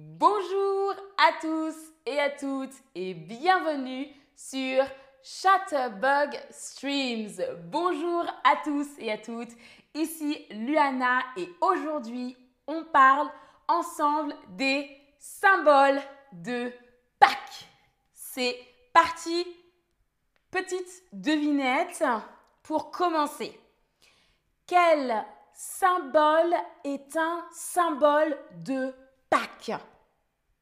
Bonjour à tous et à toutes et bienvenue sur Chatterbug Streams. Bonjour à tous et à toutes, ici Luana et aujourd'hui on parle ensemble des symboles de Pâques. C'est parti, petite devinette pour commencer. Quel symbole est un symbole de Pâques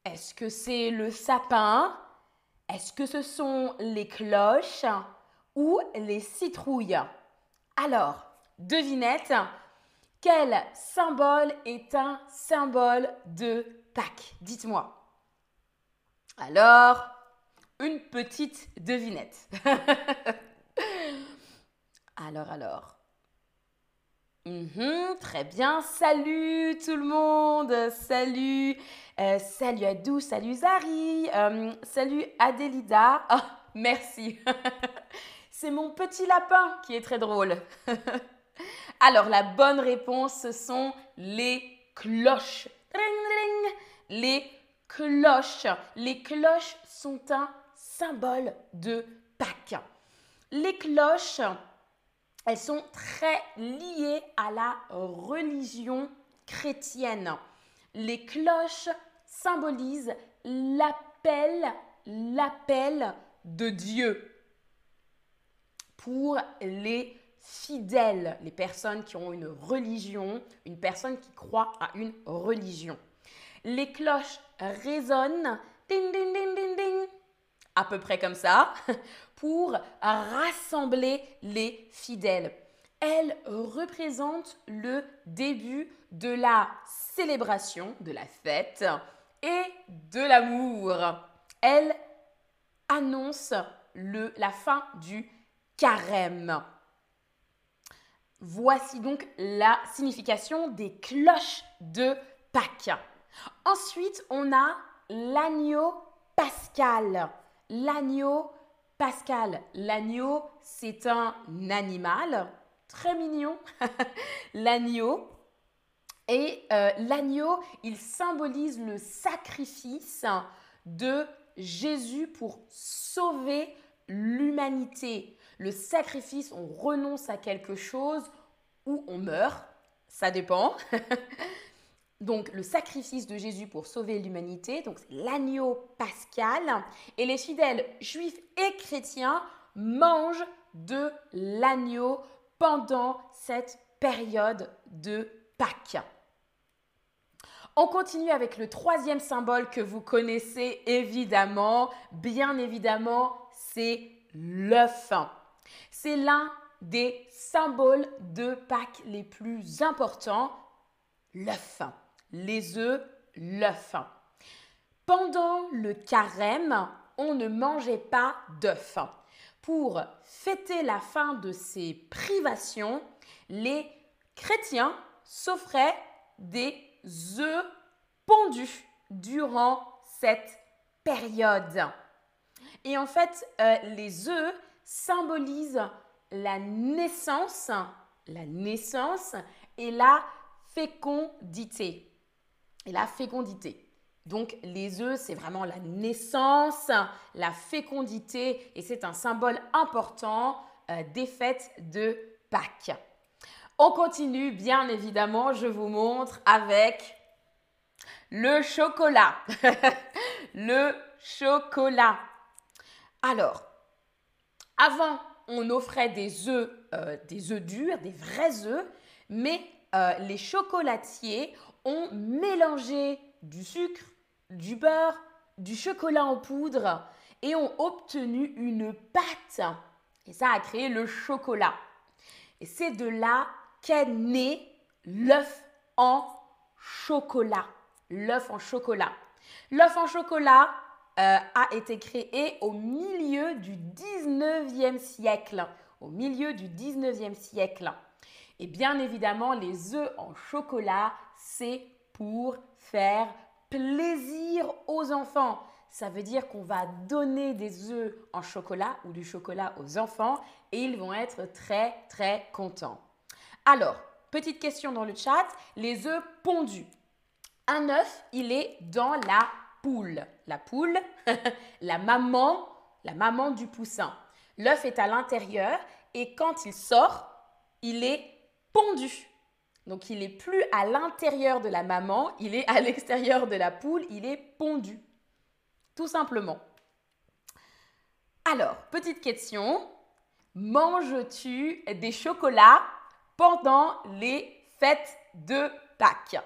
Est-ce que c'est le sapin? Est-ce que ce sont les cloches ou les citrouilles? Alors, devinette, quel symbole est un symbole de Pâques? Dites-moi. Alors, une petite devinette. alors, alors. Mhm, très bien. Salut tout le monde. Salut. Euh, salut Adou. Salut Zari. Euh, salut Adélida. Oh, merci. C'est mon petit lapin qui est très drôle. Alors, la bonne réponse, ce sont les cloches. Les cloches. Les cloches sont un symbole de Pâques. Les cloches elles sont très liées à la religion chrétienne. Les cloches symbolisent l'appel, l'appel de Dieu pour les fidèles, les personnes qui ont une religion, une personne qui croit à une religion. Les cloches résonnent, ding, ding, ding, ding, ding, à peu près comme ça, pour rassembler les fidèles. Elle représente le début de la célébration, de la fête et de l'amour. Elle annonce le, la fin du carême. Voici donc la signification des cloches de Pâques. Ensuite, on a l'agneau pascal. L'agneau pascal. L'agneau, c'est un animal très mignon. l'agneau. Et euh, l'agneau, il symbolise le sacrifice de Jésus pour sauver l'humanité. Le sacrifice, on renonce à quelque chose ou on meurt, ça dépend. donc le sacrifice de Jésus pour sauver l'humanité, donc l'agneau pascal. Et les fidèles juifs et chrétiens mangent de l'agneau pendant cette période de Pâques. On continue avec le troisième symbole que vous connaissez évidemment. Bien évidemment, c'est l'œuf. C'est l'un des symboles de Pâques les plus importants, l'œuf les œufs, l'œuf. Pendant le carême, on ne mangeait pas d'œufs. Pour fêter la fin de ces privations, les chrétiens s'offraient des œufs pondus durant cette période. Et en fait, euh, les œufs symbolisent la naissance, la naissance et la fécondité la fécondité. Donc les œufs, c'est vraiment la naissance, la fécondité, et c'est un symbole important euh, des fêtes de Pâques. On continue, bien évidemment, je vous montre avec le chocolat. le chocolat. Alors, avant, on offrait des œufs, euh, des œufs durs, des vrais œufs, mais euh, les chocolatiers ont mélangé du sucre, du beurre, du chocolat en poudre et ont obtenu une pâte. Et ça a créé le chocolat. Et c'est de là qu'est né l'œuf en chocolat. L'œuf en chocolat. L'œuf en chocolat euh, a été créé au milieu du 19e siècle. Au milieu du 19e siècle. Et bien évidemment, les œufs en chocolat, c'est pour faire plaisir aux enfants. Ça veut dire qu'on va donner des œufs en chocolat ou du chocolat aux enfants et ils vont être très très contents. Alors, petite question dans le chat, les œufs pondus. Un œuf, il est dans la poule. La poule, la maman, la maman du poussin. L'œuf est à l'intérieur et quand il sort, il est pondu. Donc il n'est plus à l'intérieur de la maman, il est à l'extérieur de la poule, il est pondu. Tout simplement. Alors, petite question. Manges-tu des chocolats pendant les fêtes de Pâques?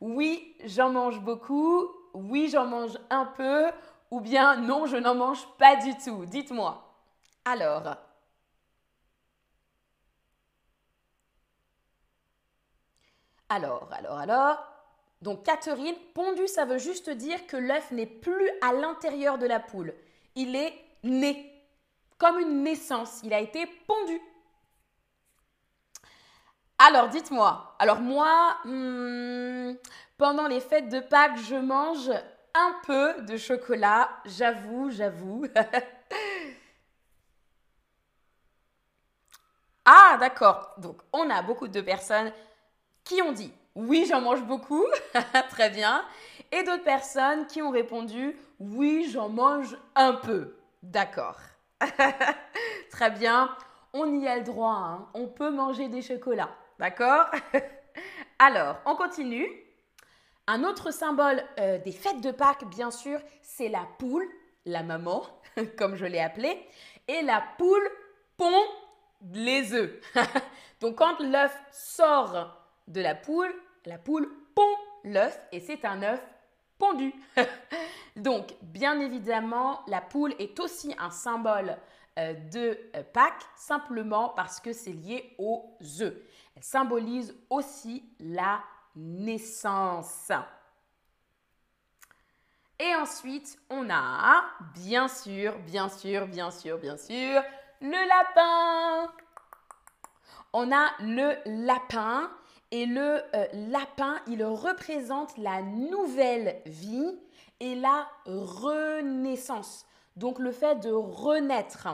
Oui, j'en mange beaucoup. Oui, j'en mange un peu. Ou bien non, je n'en mange pas du tout. Dites-moi. Alors, alors, alors, alors. Donc, Catherine, pondu, ça veut juste dire que l'œuf n'est plus à l'intérieur de la poule. Il est né. Comme une naissance. Il a été pondu. Alors, dites-moi. Alors, moi, hmm, pendant les fêtes de Pâques, je mange un peu de chocolat. J'avoue, j'avoue. ah, d'accord. Donc, on a beaucoup de personnes qui ont dit oui, j'en mange beaucoup. Très bien. Et d'autres personnes qui ont répondu oui, j'en mange un peu. D'accord. Très bien. On y a le droit. Hein. On peut manger des chocolats. D'accord Alors, on continue. Un autre symbole euh, des fêtes de Pâques, bien sûr, c'est la poule, la maman, comme je l'ai appelée. Et la poule pond les œufs. Donc, quand l'œuf sort de la poule, la poule pond l'œuf et c'est un œuf pondu. Donc, bien évidemment, la poule est aussi un symbole euh, de euh, Pâques, simplement parce que c'est lié aux œufs. Elle symbolise aussi la naissance. Et ensuite, on a, bien sûr, bien sûr, bien sûr, bien sûr, le lapin. On a le lapin et le euh, lapin, il représente la nouvelle vie et la renaissance. Donc le fait de renaître.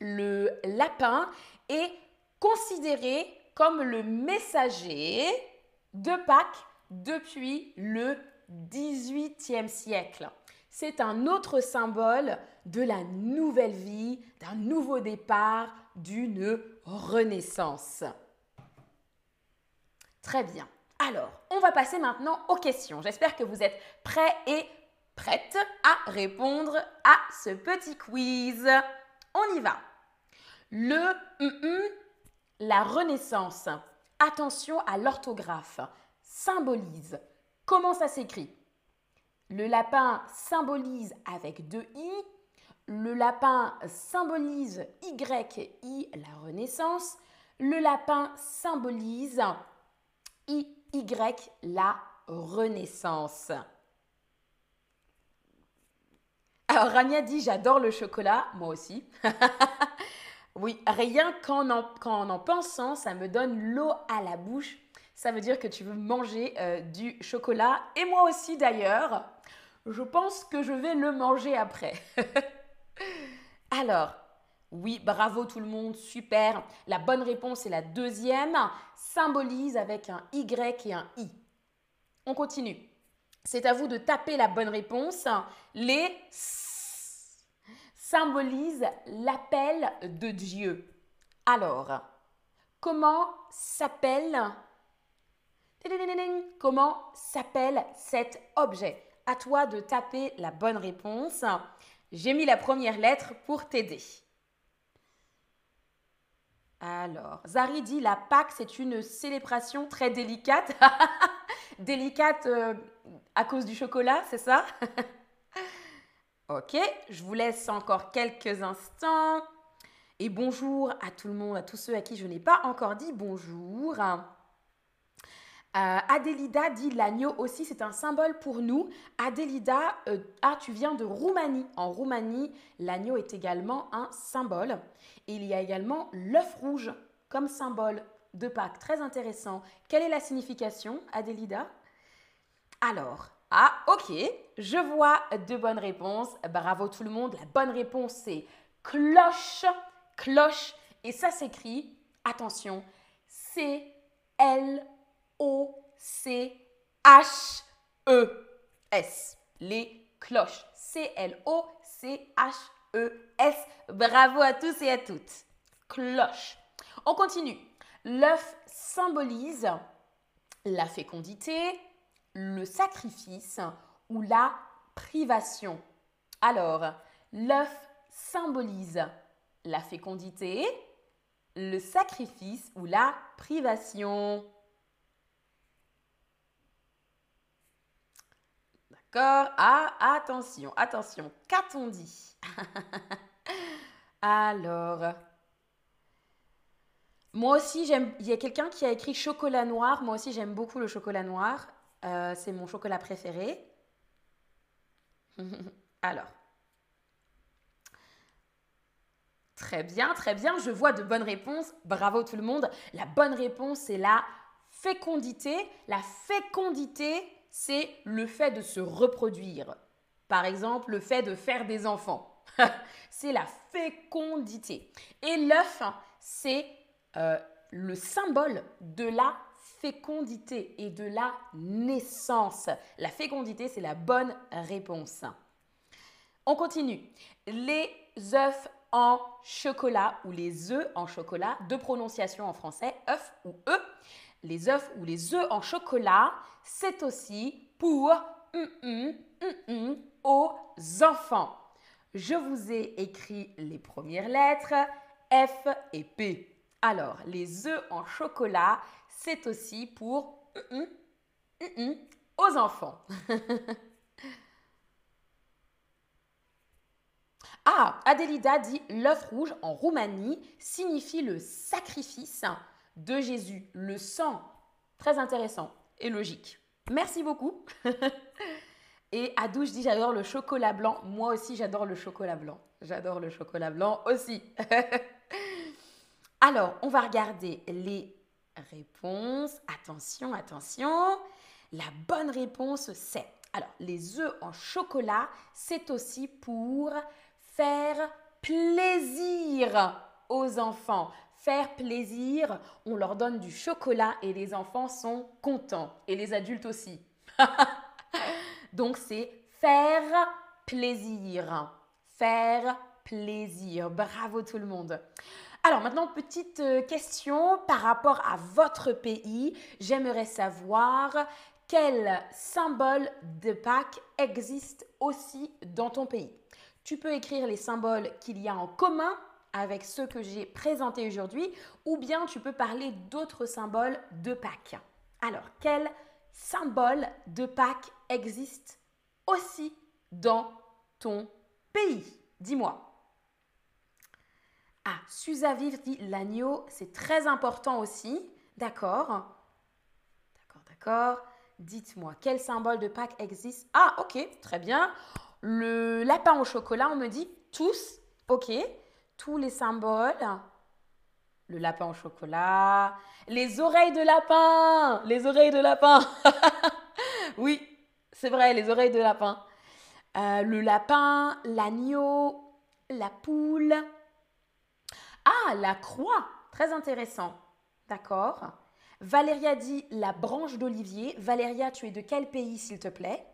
Le lapin est considéré comme le messager de Pâques depuis le 18e siècle. C'est un autre symbole de la nouvelle vie, d'un nouveau départ, d'une renaissance. Très bien. Alors, on va passer maintenant aux questions. J'espère que vous êtes prêts et prêtes à répondre à ce petit quiz. On y va. Le la Renaissance, attention à l'orthographe, symbolise. Comment ça s'écrit? Le lapin symbolise avec deux i. Le lapin symbolise Y, la Renaissance. Le lapin symbolise I, Y, la Renaissance. Alors Rania dit j'adore le chocolat, moi aussi. Oui, rien qu'en en, pensant, ça me donne l'eau à la bouche. Ça veut dire que tu veux manger euh, du chocolat. Et moi aussi d'ailleurs. Je pense que je vais le manger après. Alors, oui, bravo tout le monde, super. La bonne réponse est la deuxième. Symbolise avec un Y et un I. On continue. C'est à vous de taper la bonne réponse. Les symbolise l'appel de Dieu. Alors, comment s'appelle Comment s'appelle cet objet? À toi de taper la bonne réponse. J'ai mis la première lettre pour t'aider. Alors, Zari dit la Pâque, c'est une célébration très délicate. délicate euh, à cause du chocolat, c'est ça? Ok, je vous laisse encore quelques instants. Et bonjour à tout le monde, à tous ceux à qui je n'ai pas encore dit bonjour. Euh, Adélida dit l'agneau aussi, c'est un symbole pour nous. Adélida, euh, ah, tu viens de Roumanie. En Roumanie, l'agneau est également un symbole. Et il y a également l'œuf rouge comme symbole de Pâques. Très intéressant. Quelle est la signification, Adélida? Alors, ah, ok, je vois deux bonnes réponses. Bravo tout le monde. La bonne réponse, c'est cloche, cloche. Et ça s'écrit, attention, C-L-O-C-H-E. C-L-O-C-H-E-S. Les cloches. C-L-O-C-H-E-S. Bravo à tous et à toutes. Cloche. On continue. L'œuf symbolise la fécondité, le sacrifice ou la privation. Alors, l'œuf symbolise la fécondité, le sacrifice ou la privation. D'accord Ah, attention, attention. Qu'a-t-on dit? Alors, moi aussi, j'aime. Il y a quelqu'un qui a écrit chocolat noir. Moi aussi, j'aime beaucoup le chocolat noir. Euh, c'est mon chocolat préféré. Alors. Très bien, très bien. Je vois de bonnes réponses. Bravo tout le monde. La bonne réponse, c'est la fécondité. La fécondité, c'est le fait de se reproduire. Par exemple, le fait de faire des enfants. c'est la fécondité. Et l'œuf, c'est euh, le symbole de la fécondité et de la naissance. La fécondité, c'est la bonne réponse. On continue. Les œufs en chocolat ou les œufs en chocolat, deux prononciations en français, œufs ou œufs. Les œufs ou les œufs en chocolat, c'est aussi pour aux enfants. Je vous ai écrit les premières lettres F et P. Alors, les œufs en chocolat, c'est aussi pour aux enfants. ah, Adélida dit l'œuf rouge en Roumanie signifie le sacrifice de Jésus, le sang. Très intéressant et logique. Merci beaucoup. et Adouche dit j'adore le chocolat blanc. Moi aussi, j'adore le chocolat blanc. J'adore le chocolat blanc aussi. Alors, on va regarder les réponses. Attention, attention. La bonne réponse, c'est... Alors, les œufs en chocolat, c'est aussi pour faire plaisir aux enfants. Faire plaisir, on leur donne du chocolat et les enfants sont contents. Et les adultes aussi. Donc, c'est faire plaisir. Faire plaisir. Bravo tout le monde. Alors maintenant, petite euh, question par rapport à votre pays. J'aimerais savoir quel symbole de Pâques existe aussi dans ton pays. Tu peux écrire les symboles qu'il y a en commun avec ceux que j'ai présentés aujourd'hui ou bien tu peux parler d'autres symboles de Pâques. Alors, quel symbole de Pâques existe aussi dans ton pays? Dis-moi. Ah, Suzaviv dit l'agneau, c'est très important aussi. D'accord. D'accord, d'accord. Dites-moi, quel symbole de Pâques existe? Ah, ok, très bien. Le lapin au chocolat, on me dit tous. Ok, tous les symboles. Le lapin au chocolat. Les oreilles de lapin Les oreilles de lapin Oui, c'est vrai, les oreilles de lapin. Euh, le lapin, l'agneau, la poule. Ah, la croix, très intéressant. D'accord. Valéria dit la branche d'olivier. Valéria, tu es de quel pays, s'il te plaît?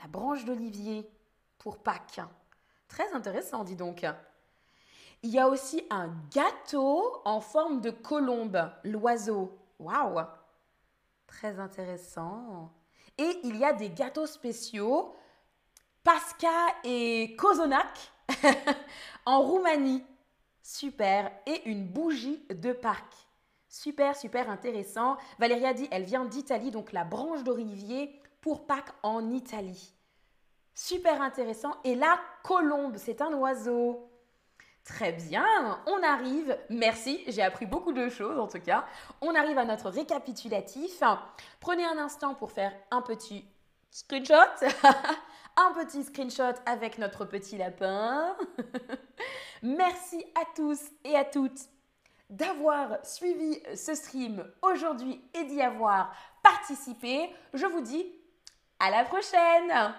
La branche d'olivier pour Pâques. Très intéressant, dis donc. Il y a aussi un gâteau en forme de colombe, l'oiseau. Waouh Très intéressant. Et il y a des gâteaux spéciaux, Pasca et Kozonak, en Roumanie. Super. Et une bougie de Pâques. Super, super intéressant. Valéria dit, elle vient d'Italie, donc la branche d'olivier pour Pâques en Italie. Super intéressant. Et la colombe, c'est un oiseau. Très bien, on arrive, merci, j'ai appris beaucoup de choses en tout cas. On arrive à notre récapitulatif. Prenez un instant pour faire un petit screenshot. un petit screenshot avec notre petit lapin. Merci à tous et à toutes d'avoir suivi ce stream aujourd'hui et d'y avoir participé. Je vous dis à la prochaine